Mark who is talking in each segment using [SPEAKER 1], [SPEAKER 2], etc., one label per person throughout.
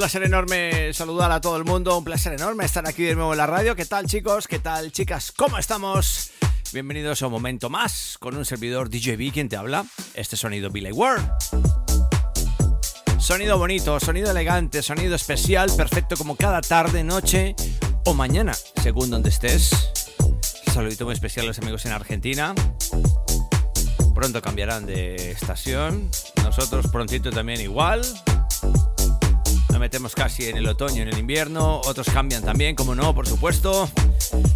[SPEAKER 1] placer enorme saludar a todo el mundo, un placer enorme estar aquí de nuevo en la radio. ¿Qué tal chicos? ¿Qué tal chicas? ¿Cómo estamos? Bienvenidos a un momento más con un servidor DJB quien te habla. Este sonido Billy Ward. Sonido bonito, sonido elegante, sonido especial, perfecto como cada tarde, noche o mañana, según donde estés. Un saludito muy especial a los amigos en Argentina. Pronto cambiarán de estación. Nosotros prontito también igual. Metemos casi en el otoño, en el invierno. Otros cambian también, como no, por supuesto.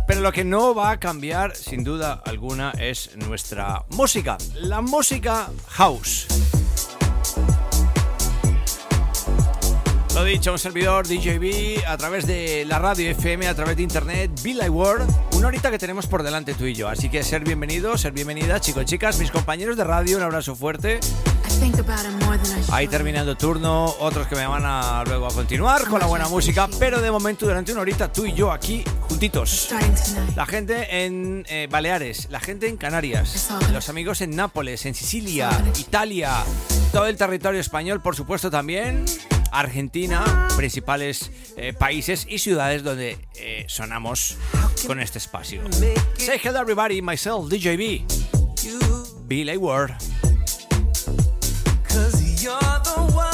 [SPEAKER 1] Pero lo que no va a cambiar, sin duda alguna, es nuestra música. La música house. Lo dicho, un servidor DJB a través de la radio FM, a través de internet, Be Like World. Una horita que tenemos por delante tú y yo. Así que ser bienvenidos, ser bienvenidas, chicos chicas, mis compañeros de radio, un abrazo fuerte. Ahí terminando turno, otros que me van a luego a continuar con la buena música, pero de momento durante una horita tú y yo aquí juntitos. La gente en eh, Baleares, la gente en Canarias, los amigos en Nápoles, en Sicilia, Italia, todo el territorio español, por supuesto también. Argentina, principales eh, países y ciudades donde eh, sonamos con este espacio. Say hello everybody, myself, DJB. Billy Ward.
[SPEAKER 2] Cause you're the one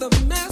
[SPEAKER 2] the
[SPEAKER 3] mess.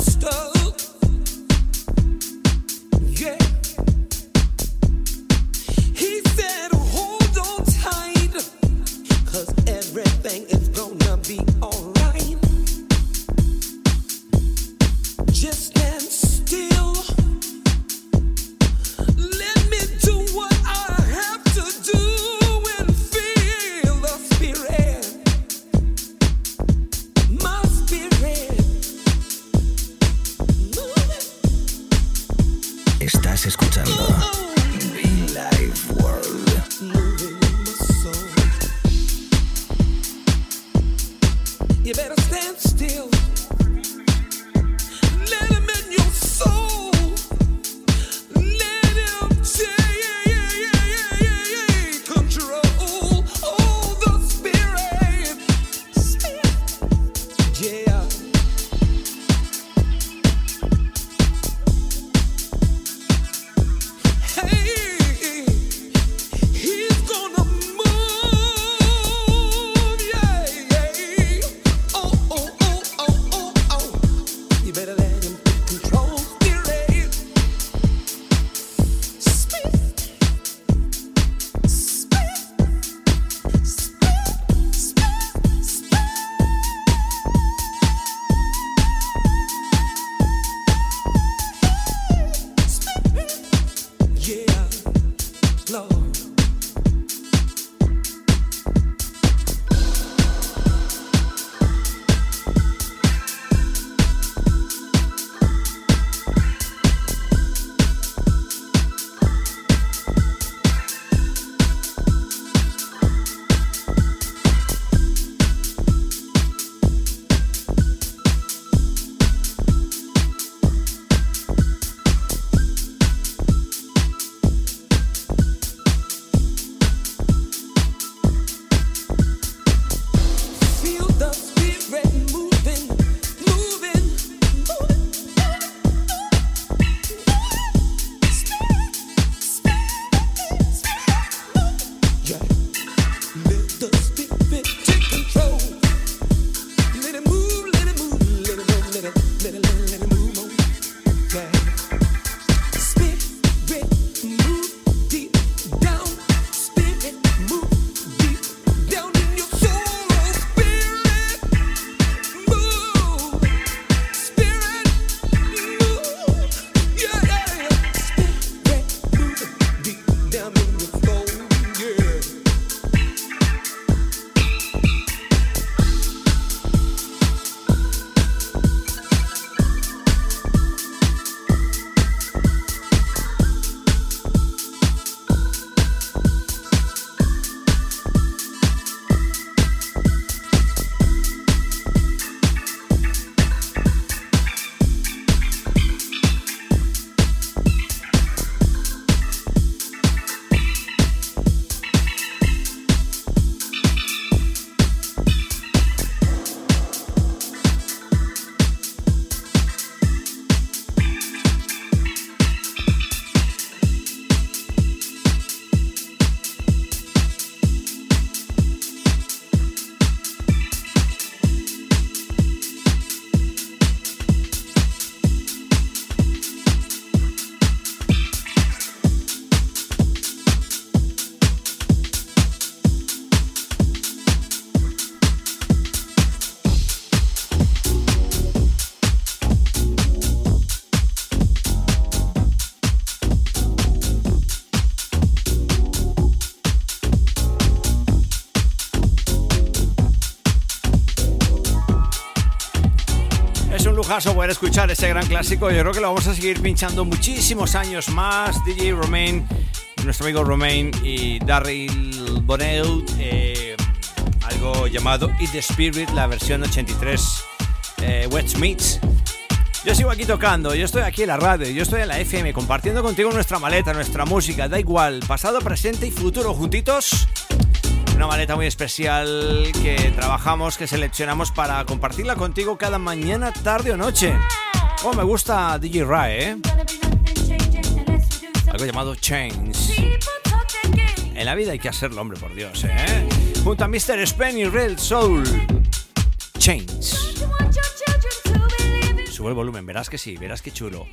[SPEAKER 1] Lujazo poder escuchar ese gran clásico. Yo creo que lo vamos a seguir pinchando muchísimos años más. DJ Romain, nuestro amigo Romain y Daryl Bonnell, eh, algo llamado Eat the Spirit, la versión 83 eh, Wet Meats. Yo sigo aquí tocando, yo estoy aquí en la radio, yo estoy en la FM compartiendo contigo nuestra maleta, nuestra música, da igual, pasado, presente y futuro juntitos una maleta muy especial que trabajamos, que seleccionamos para compartirla contigo cada mañana, tarde o noche. Oh, me gusta DJ Rai, ¿eh? Algo llamado Chains. En la vida hay que hacerlo, hombre, por Dios, ¿eh? Junto a Mr. Spen y Real Soul. Chains.
[SPEAKER 4] Sube el volumen, verás que sí, verás que chulo.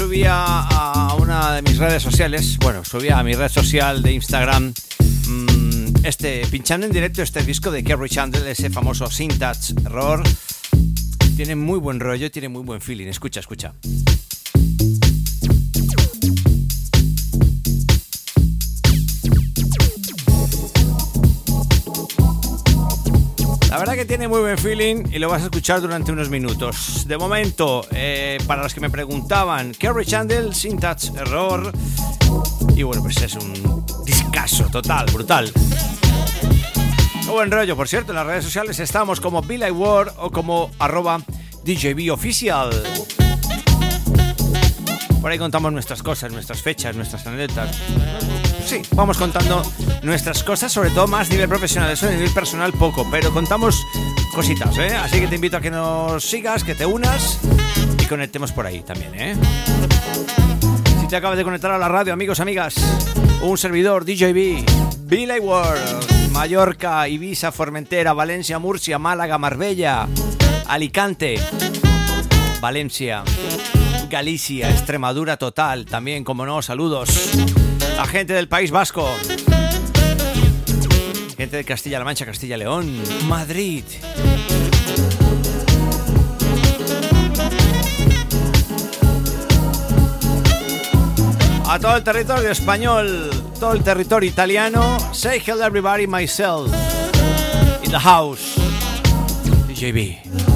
[SPEAKER 1] Subía a una de mis redes sociales, bueno, subía a mi red social de Instagram, mm, este, pinchando en directo este disco de Kerry Chandler, ese famoso Syntax Error. Tiene muy buen rollo, tiene muy buen feeling. Escucha, escucha. Que tiene muy buen feeling y lo vas a escuchar durante unos minutos. De momento, eh, para los que me preguntaban, Kerry Chandler, Syntax Error. Y bueno, pues es un discazo total, brutal. Qué buen rollo, por cierto, en las redes sociales estamos como Billy Ward o como arroba DJB Official. Por ahí contamos nuestras cosas, nuestras fechas, nuestras anécdotas. Vamos contando nuestras cosas, sobre todo más a nivel profesional, eso a nivel personal poco, pero contamos cositas, ¿eh? Así que te invito a que nos sigas, que te unas y conectemos por ahí también, ¿eh? Si te acabas de conectar a la radio, amigos, amigas, un servidor DJB, Billy World, Mallorca, Ibiza, Formentera, Valencia, Murcia, Málaga, Marbella, Alicante, Valencia, Galicia, Extremadura total, también, como no, saludos. La gente del País Vasco. Gente de Castilla-La Mancha, Castilla-León, Madrid. A todo el territorio español, todo el territorio italiano. Say hello everybody, myself. In the house. DJB.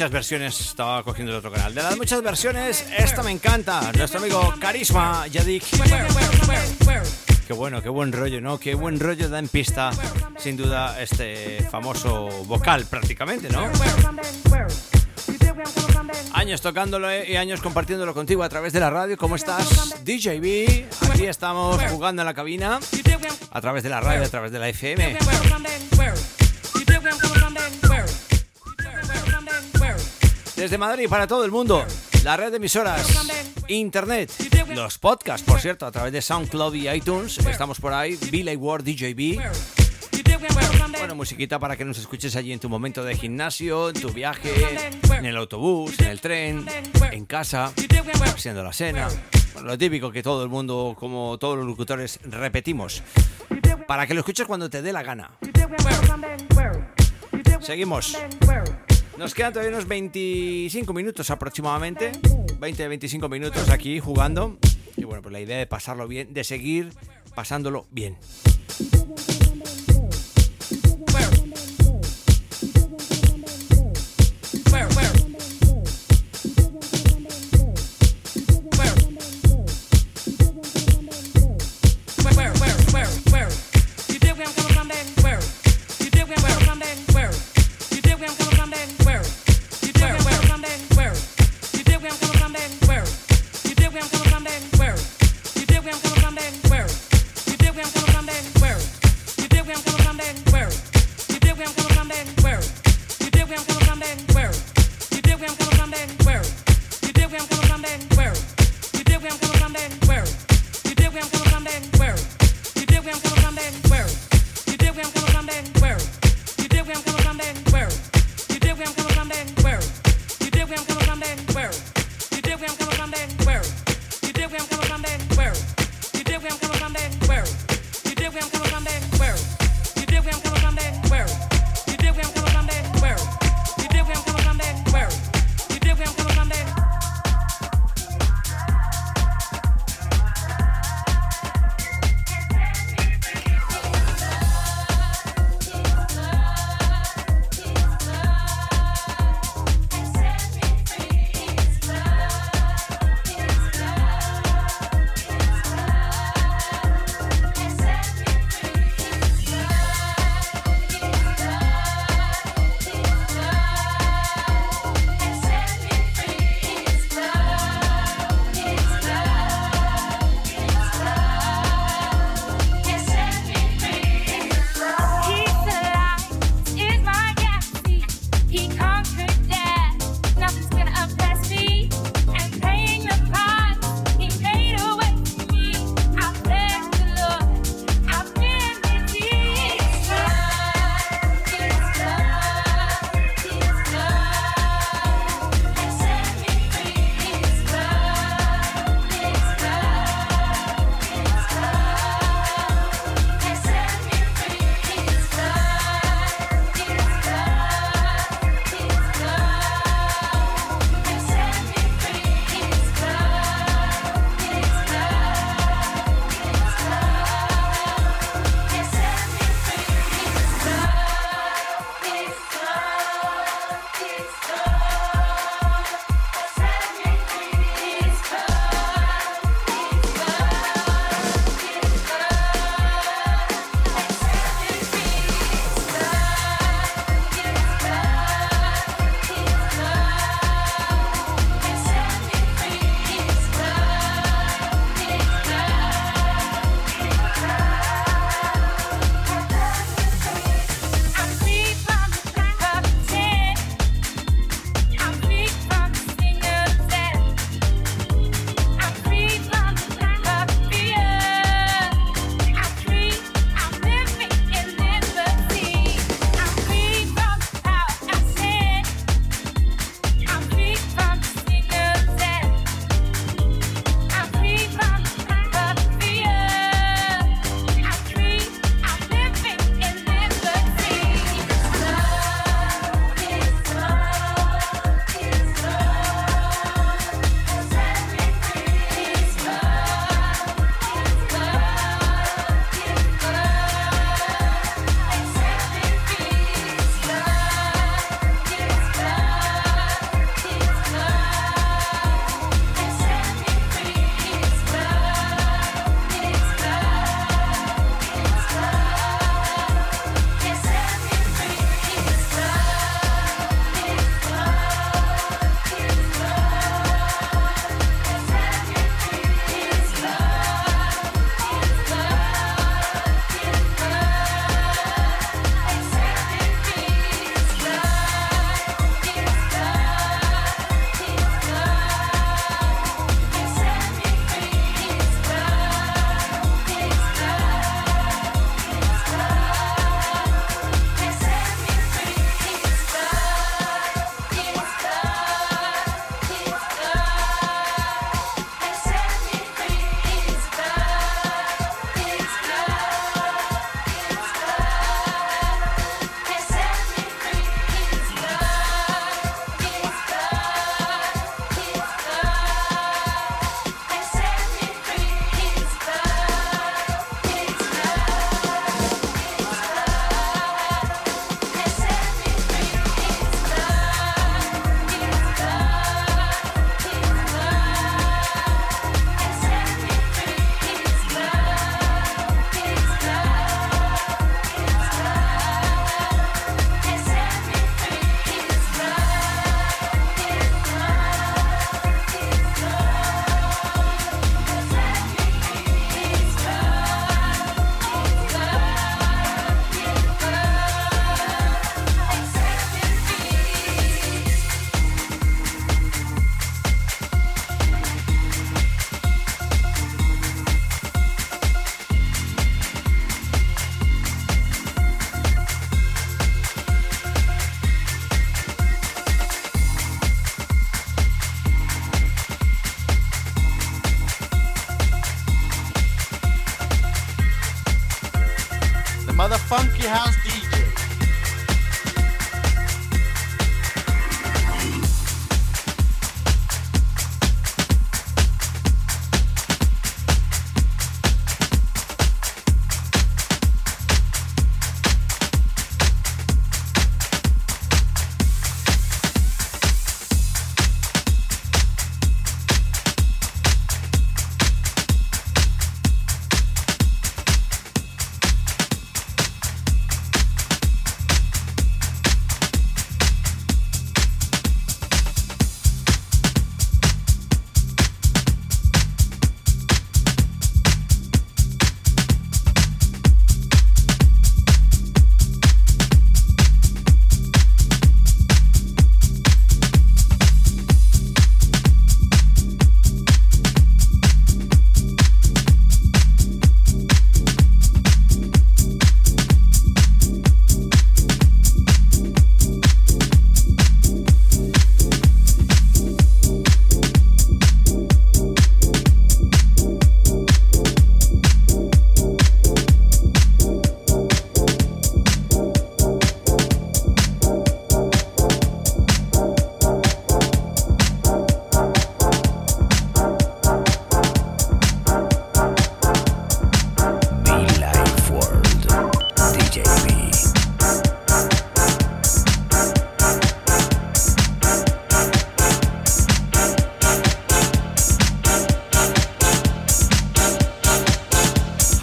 [SPEAKER 1] Muchas versiones. Estaba cogiendo el otro canal. De las muchas versiones, esta me encanta. Nuestro amigo Carisma Yadik. Qué bueno, qué buen rollo, ¿no? Qué buen rollo da en pista, sin duda, este famoso vocal prácticamente, ¿no? Años tocándolo y años compartiéndolo contigo a través de la radio. ¿Cómo estás? DJB, aquí estamos jugando en la cabina a través de la radio, a través de la FM. Desde Madrid para todo el mundo, la red de emisoras, internet, los podcasts, por cierto, a través de SoundCloud y iTunes. Estamos por ahí, Billy Ward DJB. Bueno, musiquita para que nos escuches allí en tu momento de gimnasio, en tu viaje, en el autobús, en el tren, en casa, haciendo la cena. Bueno, lo típico que todo el mundo, como todos los locutores, repetimos. Para que lo escuches cuando te dé la gana. Seguimos. Nos quedan todavía unos 25 minutos aproximadamente. 20-25 minutos aquí jugando. Y bueno, pues la idea de pasarlo bien, de seguir pasándolo bien.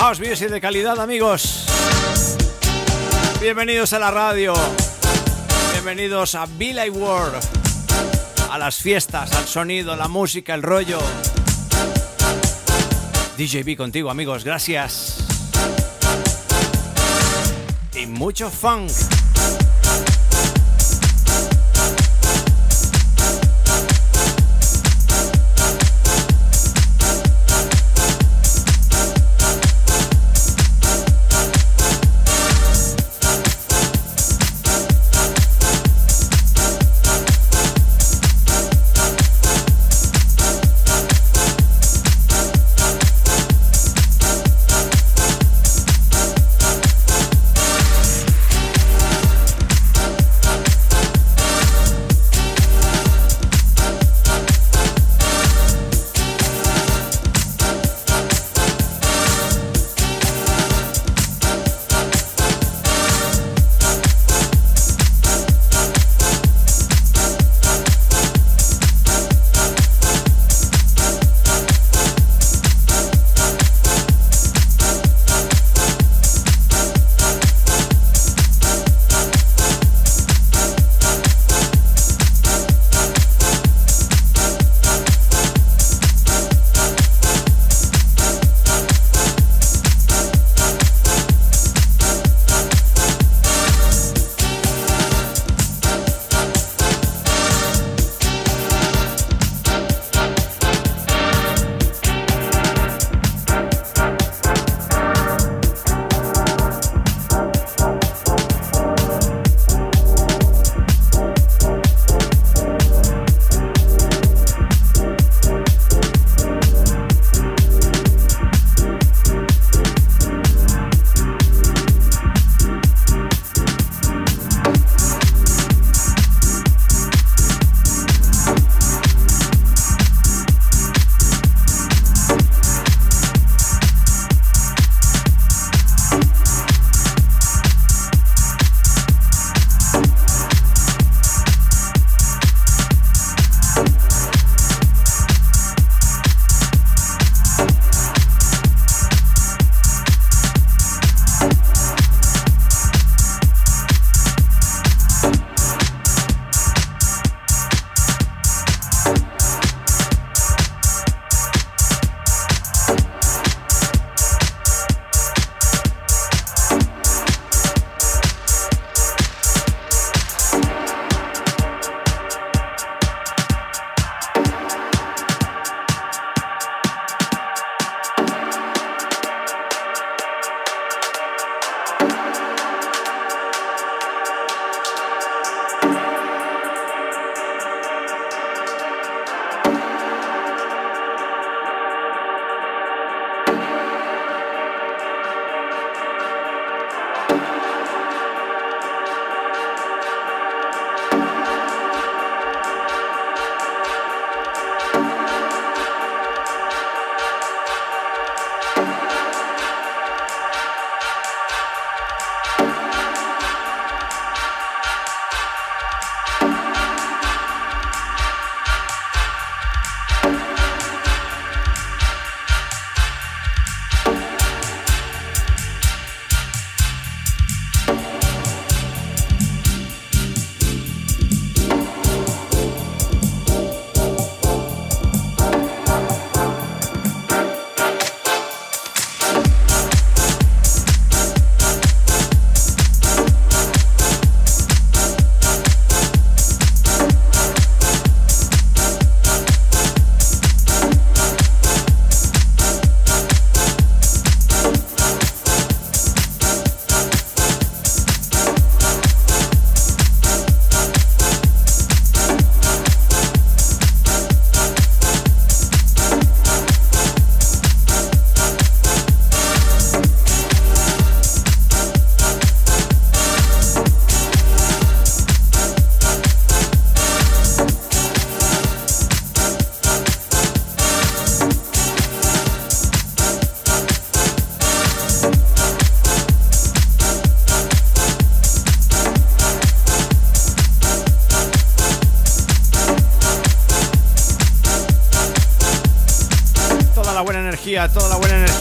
[SPEAKER 1] De calidad, amigos. Bienvenidos a la radio. Bienvenidos a Like World. A las fiestas, al sonido, la música, el rollo. DJB contigo, amigos. Gracias. Y mucho funk.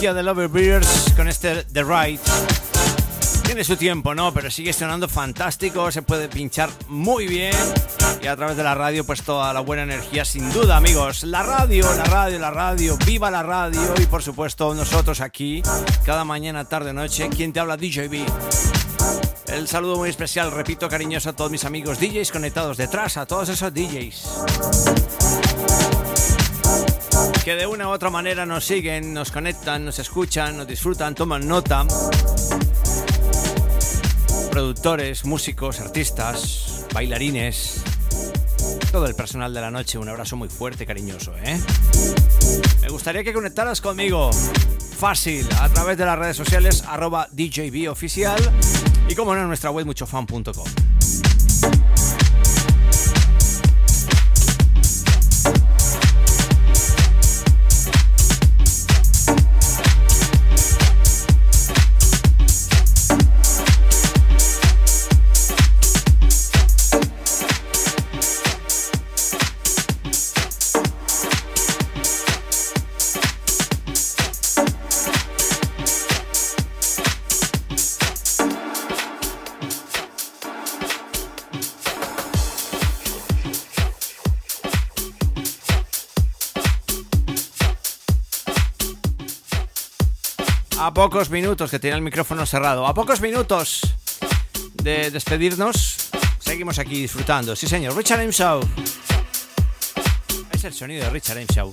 [SPEAKER 1] Energía de Loverbeers con este The Right. Tiene su tiempo, ¿no? Pero sigue sonando fantástico, se puede pinchar muy bien. Y a través de la radio, pues toda la buena energía, sin duda, amigos. La radio, la radio, la radio, viva la radio. Y por supuesto, nosotros aquí, cada mañana, tarde, noche. ¿Quién te habla? DJB. El saludo muy especial, repito, cariñoso a todos mis amigos DJs conectados detrás, a todos esos DJs que de una u otra manera nos siguen, nos conectan, nos escuchan, nos disfrutan, toman nota. Productores, músicos, artistas, bailarines, todo el personal de la noche, un abrazo muy fuerte, cariñoso, ¿eh? Me gustaría que conectaras conmigo. Fácil, a través de las redes sociales, arroba DJB oficial y como no en nuestra web muchofan.com. pocos minutos que tiene el micrófono cerrado, a pocos minutos de despedirnos, seguimos aquí disfrutando. Sí, señor, Richard M. Show. Es el sonido de Richard M. Show.